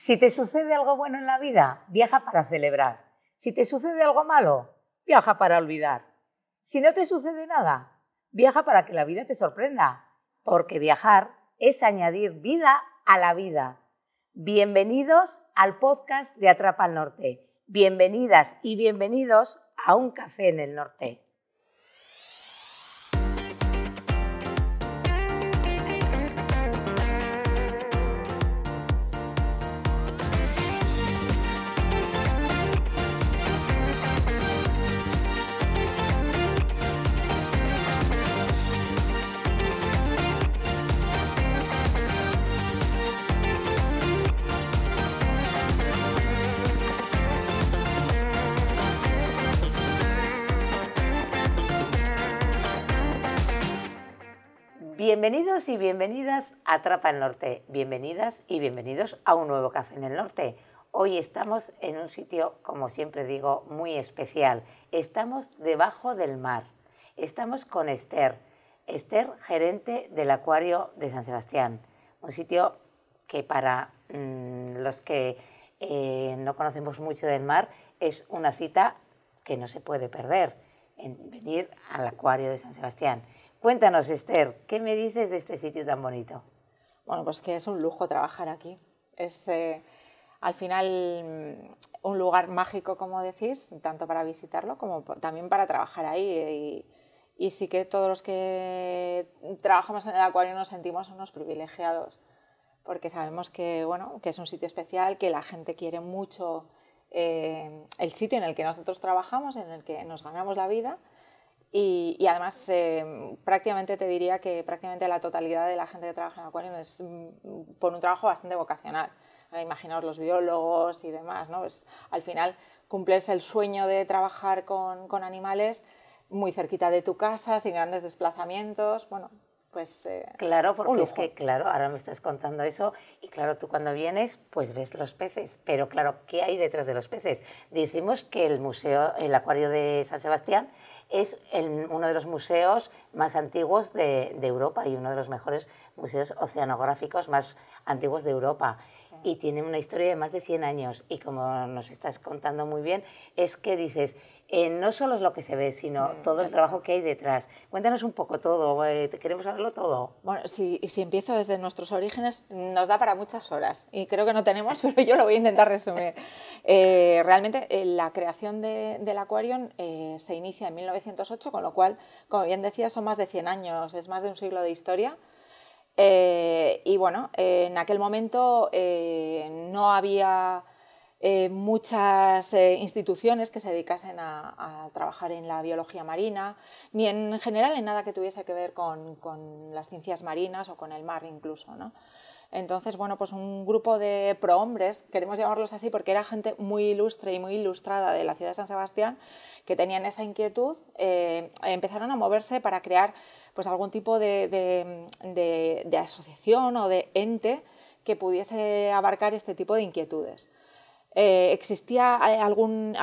Si te sucede algo bueno en la vida, viaja para celebrar. Si te sucede algo malo, viaja para olvidar. Si no te sucede nada, viaja para que la vida te sorprenda, porque viajar es añadir vida a la vida. Bienvenidos al podcast de Atrapa al Norte. Bienvenidas y bienvenidos a un café en el norte. Bienvenidos y bienvenidas a Atrapa el Norte. Bienvenidas y bienvenidos a un nuevo café en el norte. Hoy estamos en un sitio, como siempre digo, muy especial. Estamos debajo del mar. Estamos con Esther. Esther, gerente del Acuario de San Sebastián. Un sitio que para mm, los que eh, no conocemos mucho del mar es una cita que no se puede perder en venir al Acuario de San Sebastián. Cuéntanos, Esther, ¿qué me dices de este sitio tan bonito? Bueno, pues que es un lujo trabajar aquí. Es eh, al final mm, un lugar mágico, como decís, tanto para visitarlo como también para trabajar ahí. Y, sí que todos los que trabajamos en el acuario nos sentimos unos privilegiados, porque sabemos que, bueno, que es un sitio especial, que la gente quiere mucho eh, el sitio en el que nosotros trabajamos, en el que nos ganamos la vida y, además, eh, prácticamente te diría que prácticamente la totalidad de la gente que trabaja en Acuario es mm, por un trabajo bastante vocacional. Imaginaos los biólogos y demás, ¿no? al final cumples el sueño de trabajar con, con, animales muy cerquita de tu casa, sin grandes desplazamientos. Bueno, pues. Eh, claro, porque es que, claro, ahora me estás contando eso, y claro, tú cuando vienes, pues ves los peces. Pero claro, ¿qué hay detrás de los peces? Decimos que el museo, el acuario de San Sebastián, es uno de los museos más antiguos de, Europa y uno de los mejores museos oceanográficos más antiguos de Europa. Y tiene una historia de más de 100 años. Y como nos estás contando muy bien, es que dices, eh, no solo es lo que se ve, sino mm, todo el trabajo que hay detrás. Cuéntanos un poco todo, eh, queremos saberlo todo. Bueno, si, si empiezo desde nuestros orígenes, nos da para muchas horas y creo que no tenemos, pero yo lo voy a intentar resumir. Eh, realmente la creación del Aquarium se inicia en 1908, con lo cual, como bien decía, son más de 100 años, es más de un siglo de historia. y bueno, en aquel momento no había eh, muchas eh, instituciones que se dedicasen a, trabajar en la biología marina, ni en general en nada que tuviese que ver con, las ciencias marinas o con el mar incluso. ¿no? Entonces, bueno, pues un grupo de prohombres, queremos llamarlos así porque era gente muy ilustre y muy ilustrada de la ciudad de San Sebastián, que tenían esa inquietud, eh, empezaron a moverse para crear pues, algún tipo de, de asociación o de ente que pudiese abarcar este tipo de inquietudes. Eh, existía eh, algún,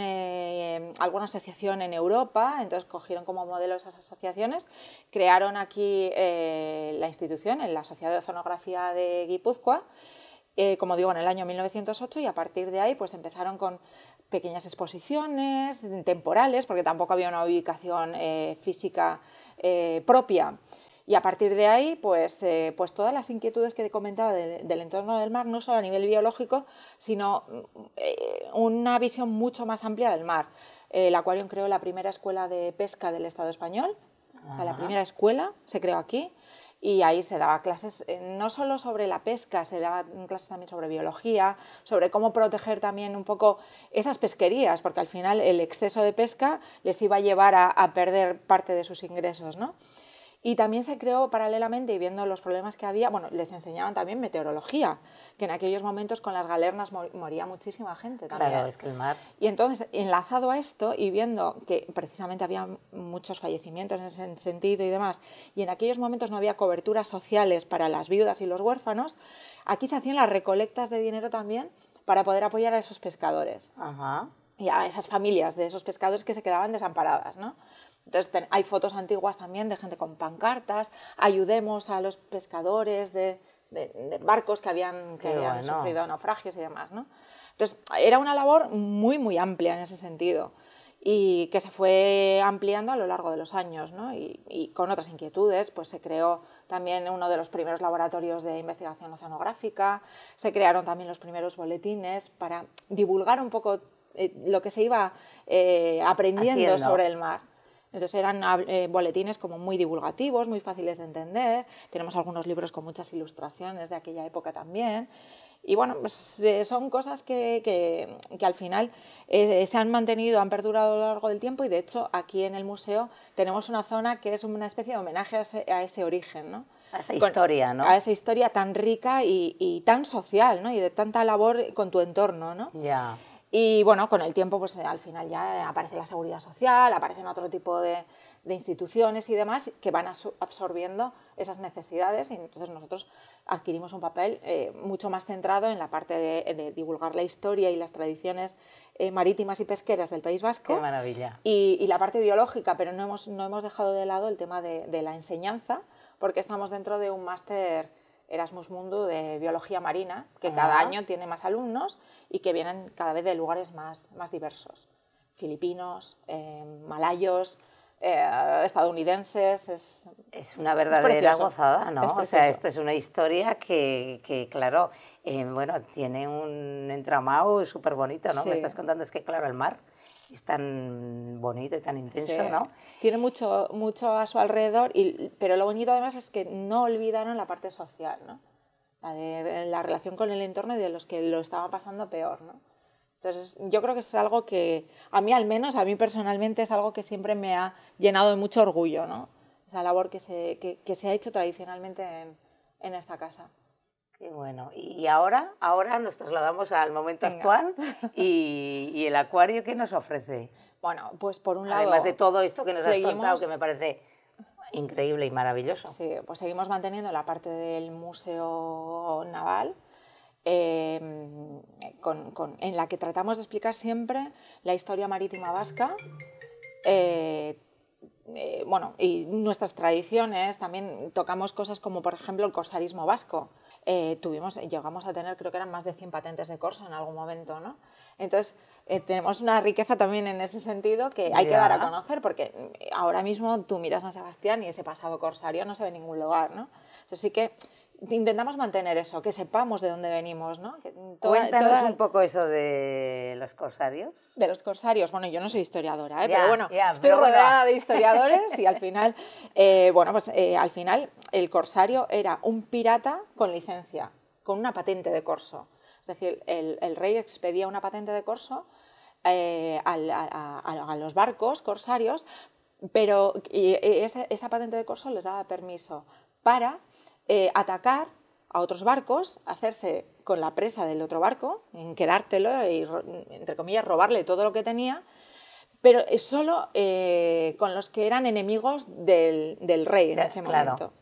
eh, alguna asociación en Europa, entonces cogieron como modelo esas asociaciones, crearon aquí la institución, la Sociedad de Oceanografía de Guipúzcoa, como digo, en el año 1908 y a partir de ahí pues empezaron con pequeñas exposiciones temporales, porque tampoco había una ubicación física propia. Y a partir de ahí, pues, eh, pues todas las inquietudes que te comentaba del entorno del mar, no solo a nivel biológico, sino eh, una visión mucho más amplia del mar. El Aquarium creó la primera escuela de pesca del Estado español, o sea, la primera escuela se creó aquí y ahí se daba clases eh, no solo sobre la pesca, se daban clases también sobre biología, sobre cómo proteger también un poco esas pesquerías, porque al final el exceso de pesca les iba a llevar a, a perder parte de sus ingresos, ¿no? Y también se creó paralelamente, y viendo los problemas que había, bueno, les enseñaban también meteorología, que en aquellos momentos con las galernas moría muchísima gente también. Claro, es que el mar... Y entonces, enlazado a esto y viendo que precisamente había muchos fallecimientos en ese sentido y demás, y en aquellos momentos no había coberturas sociales para las viudas y los huérfanos, aquí se hacían las recolectas de dinero también para poder apoyar a esos pescadores. Ajá. Y a esas familias de esos pescadores que se quedaban desamparadas, ¿no? Entonces hay fotos antiguas también de gente con pancartas, ayudemos a los pescadores de barcos que habían, que habían sufrido naufragios y demás. ¿no? Entonces, era una labor muy, muy amplia en ese sentido y que se fue ampliando a lo largo de los años ¿no? y, con otras inquietudes, pues se creó también uno de los primeros laboratorios de investigación oceanográfica, se crearon también los primeros boletines para divulgar un poco eh, lo que se iba eh, aprendiendo sobre el mar. Entonces eran eh, boletines como muy divulgativos, muy fáciles de entender. Tenemos algunos libros con muchas ilustraciones de aquella época también. Y bueno, pues, eh, son cosas que, que, al final eh, se han mantenido, han perdurado a lo largo del tiempo y de hecho aquí en el museo tenemos una zona que es una especie de homenaje a ese, a ese origen, ¿no? A esa historia, ¿no? A esa historia tan rica y, y, tan social, ¿no? Y de tanta labor con tu entorno, ¿no? Ya. Y bueno, con el tiempo, pues al final ya aparece la seguridad social, aparecen otro tipo de, de instituciones y demás que van absorbiendo esas necesidades y entonces nosotros adquirimos un papel eh, mucho más centrado en la parte de, divulgar la historia y las tradiciones eh, marítimas y pesqueras del País Vasco. ¡Qué maravilla! Y, la parte biológica, pero no hemos, no hemos dejado de lado el tema de, la enseñanza porque estamos dentro de un máster Erasmus Mundo de biología marina, que cada año tiene más alumnos y que vienen cada vez de lugares más, más diversos. Filipinos, eh, malayos, eh, estadounidenses. Es, es una verdadera gozada, ¿no? o sea, esto es una historia que, que claro, eh, bueno, tiene un entramado súper bonito, ¿no? Me estás contando, es que, claro, el mar es tan bonito y tan intenso, ¿no? Tiene mucho, mucho a su alrededor, y, pero lo bonito además es que no olvidaron la parte social, ¿no? La, de, la relación con el entorno y de los que lo estaban pasando peor, ¿no? Entonces, yo creo que es algo que, a mí al menos, a mí personalmente, es algo que siempre me ha llenado de mucho orgullo, ¿no? Esa labor que se, que, se ha hecho tradicionalmente en, en, esta casa. Qué bueno. Y ahora, ahora nos trasladamos al momento actual y, y, el acuario que nos ofrece. Bueno, pues por un lado... Además de todo esto que nos has contado, que me parece increíble y maravilloso. Sí, pues seguimos manteniendo la parte del Museo Naval, Em, en la que tratamos de explicar siempre la historia marítima vasca. Eh, eh, bueno, y nuestras tradiciones, también tocamos cosas como por ejemplo el corsarismo vasco. Eh, tuvimos, llegamos a tener, creo que eran más de 100 patentes de corso en algún momento, ¿no? Entonces, tenemos una riqueza también en ese sentido que hay que dar a conocer, porque ahora mismo tú miras a Sebastián y ese pasado corsario no se ve en ningún lugar, ¿no? Entonces sí que intentamos mantener eso, que sepamos de dónde venimos, ¿no? Cuéntanos un poco eso de los corsarios. De los corsarios, bueno, yo no soy historiadora, ¿eh? pero bueno, estoy rodeada de historiadores y al final, eh, bueno, pues eh, al final el corsario era un pirata con licencia, con una patente de corso. Es decir, el, rey expedía una patente de corso a, los barcos corsarios, pero esa patente de corso les daba permiso para eh, atacar a otros barcos, hacerse con la presa del otro barco, en quedártelo y, entre comillas, robarle todo lo que tenía, pero solo eh, con los que eran enemigos del, rey en ese momento.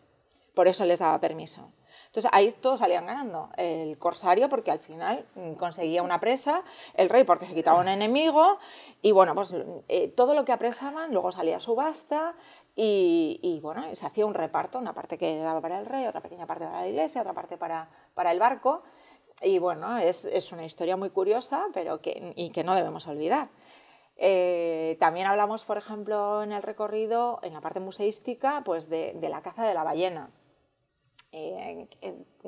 Por eso les daba permiso. Entonces ahí todos salían ganando. El corsario porque al final mm, conseguía una presa, el rey porque se quitaba un enemigo y bueno, pues eh, todo lo que apresaban luego salía a subasta y, bueno, se hacía un reparto, una parte que daba para el rey, otra pequeña parte para la iglesia, otra parte para, para el barco. Y bueno, es, es, una historia muy curiosa pero que, y que no debemos olvidar. Eh, también hablamos, por ejemplo, en el recorrido, en la parte museística, pues de, la caza de la ballena, eh,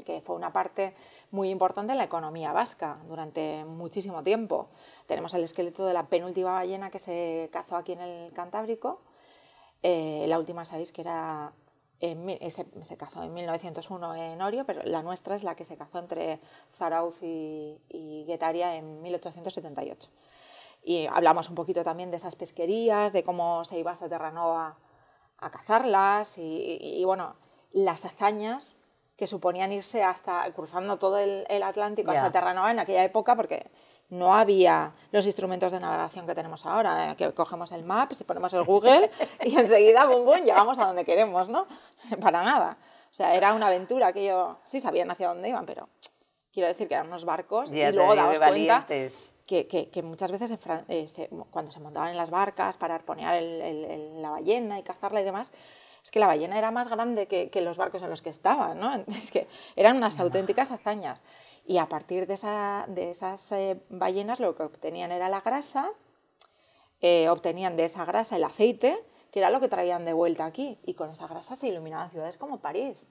que fue una parte muy importante en la economía vasca durante muchísimo tiempo. Tenemos el esqueleto de la penúltima ballena que se cazó aquí en el Cantábrico, eh, la última sabéis que era se, cazó en 1901 en Orio, pero la nuestra es la que se cazó entre Zarauz y, y Guetaria en 1878. Y hablamos un poquito también de esas pesquerías, de cómo se iba hasta Terranova a cazarlas y, bueno, las hazañas que suponían irse hasta cruzando todo el, Atlántico hasta Terranova en aquella época, porque no había los instrumentos de navegación que tenemos ahora, eh, que cogemos el Maps, ponemos el Google y enseguida, bum, bum, llegamos a donde queremos, ¿no? Para nada. O sea, era una aventura que yo sí sabían hacia dónde iban, pero quiero decir que eran unos barcos y luego damos cuenta que, que, muchas veces eh, cuando se montaban en las barcas para arponear la ballena y cazarla y demás, es que la ballena era más grande que, los barcos en los que estaban, ¿no? Es que eran unas auténticas hazañas. Y a partir de, esas eh, ballenas lo que obtenían era la grasa, eh, obtenían de esa grasa el aceite, que era lo que traían de vuelta aquí. Y con esa grasa se iluminaban ciudades como París.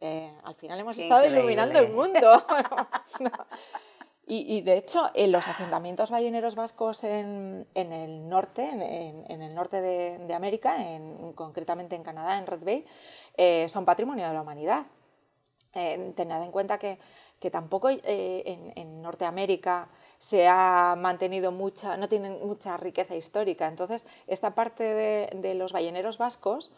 Eh, al final hemos estado iluminando el mundo. y, de hecho, en los asentamientos balleneros vascos en, el norte, en, el norte de, América, concretamente en Canadá, en Red Bay, eh, son patrimonio de la humanidad. Eh, tened en cuenta que, tampoco en, Norteamérica se ha mantenido mucha, no tienen mucha riqueza histórica. Entonces, esta parte de los balleneros vascos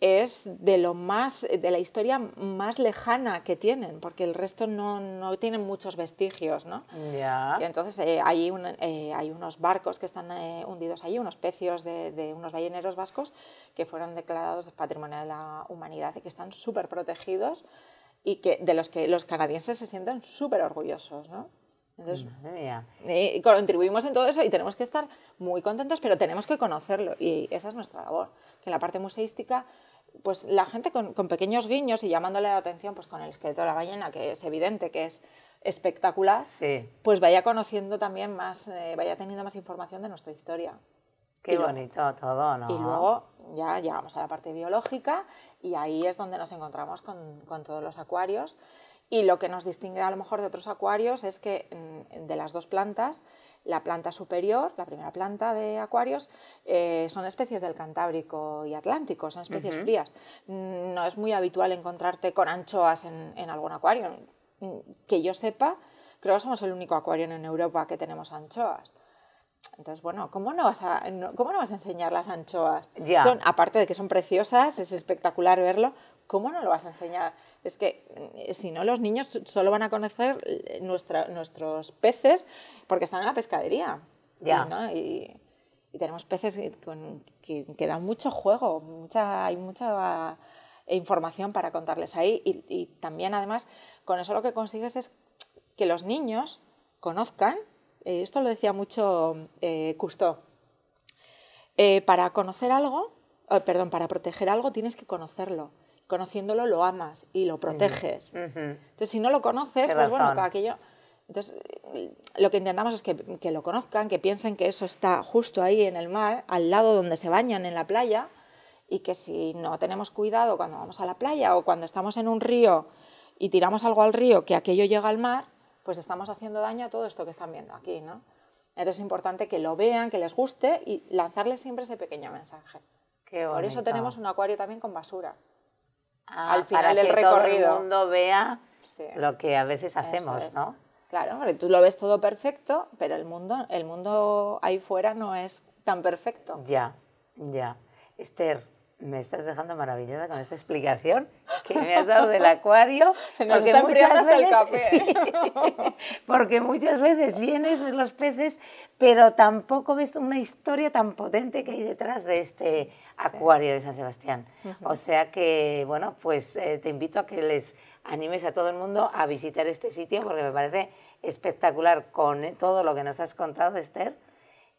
es de lo más de la historia más lejana que tienen porque el resto no, no tienen muchos vestigios ¿no? y entonces eh, hay, eh, hay, unos barcos que están eh, hundidos allí unos pecios de, de, unos balleneros vascos que fueron declarados patrimonio de la humanidad y que están súper protegidos y que de los que los canadienses se sienten súper orgullosos ¿no? Entonces, contribuimos en todo eso y tenemos que estar muy contentos, pero tenemos que conocerlo y esa es nuestra labor. Que en la parte museística pues la gente con, pequeños guiños y llamándole la atención pues con el esqueleto de la ballena, que es evidente que es espectacular, pues vaya conociendo también más, eh, vaya teniendo más información de nuestra historia. Qué bonito todo, ¿no? Y luego ya llegamos a la parte biológica y ahí es donde nos encontramos con, con todos los acuarios. Y lo que nos distingue a lo mejor de otros acuarios es que mm, de las dos plantas la planta superior, la primera planta de acuarios, eh, son especies del Cantábrico y Atlántico, son especies frías. Mm, no es muy habitual encontrarte con anchoas en, algún acuario. Mm, que yo sepa, creo que somos el único acuario en Europa que tenemos anchoas. Entonces, bueno, ¿cómo no vas a, ¿cómo no vas a enseñar las anchoas? Son, aparte de que son preciosas, es espectacular verlo, ¿cómo no lo vas a enseñar? Es que eh, si no, los niños solo van a conocer eh, nuestros peces porque están en la pescadería. Ya. Y, tenemos peces que, dan mucho juego, mucha, hay mucha información para contarles ahí. Y, también, además, con eso lo que consigues es que los niños conozcan, eh, esto lo decía mucho eh, Cousteau, para conocer algo, perdón, para proteger algo tienes que conocerlo. Conociéndolo lo amas y lo proteges. Entonces, si no lo conoces, pues bueno, aquello... Entonces, lo que intentamos es que, que, lo conozcan, que piensen que eso está justo ahí en el mar, al lado donde se bañan en la playa, y que si no tenemos cuidado cuando vamos a la playa o cuando estamos en un río y tiramos algo al río, que aquello llega al mar, pues estamos haciendo daño a todo esto que están viendo aquí, ¿no? Entonces es importante que lo vean, que les guste y lanzarles siempre ese pequeño mensaje. Por eso tenemos un acuario también con basura. Ah, al final para del que recorrido. Todo el mundo vea lo que a veces hacemos, ¿no? Claro, porque tú lo ves todo perfecto, pero el mundo, el mundo ahí fuera no es tan perfecto. Ya, ya. Esther, me estás dejando maravillosa con esta explicación que me has dado del acuario. Se nos está muchas veces, el café. porque muchas veces vienes, ves los peces, pero tampoco ves una historia tan potente que hay detrás de este acuario de San Sebastián. O sea que, bueno, pues eh, te invito a que les animes a todo el mundo a visitar este sitio porque me parece espectacular con todo lo que nos has contado, Esther.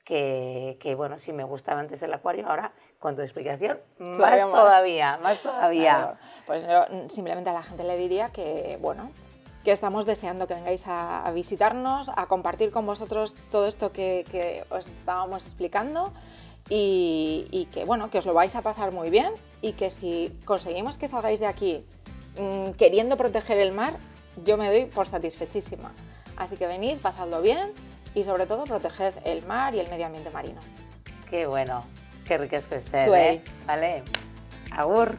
Que, que bueno, si me gustaba antes el acuario, ahora con tu explicación, más, todavía, más todavía. Pues yo simplemente a la gente le diría que, bueno, que estamos deseando que vengáis a, visitarnos, a compartir con vosotros todo esto que, os estábamos explicando y, que, bueno, que os lo vais a pasar muy bien y que si conseguimos que salgáis de aquí mm, queriendo proteger el mar, yo me doy por satisfechísima. Así que venid, pasadlo bien y sobre todo proteged el mar y el medio ambiente marino. Qué bueno. Qué ricasco Esther, eh? Vale. Agur.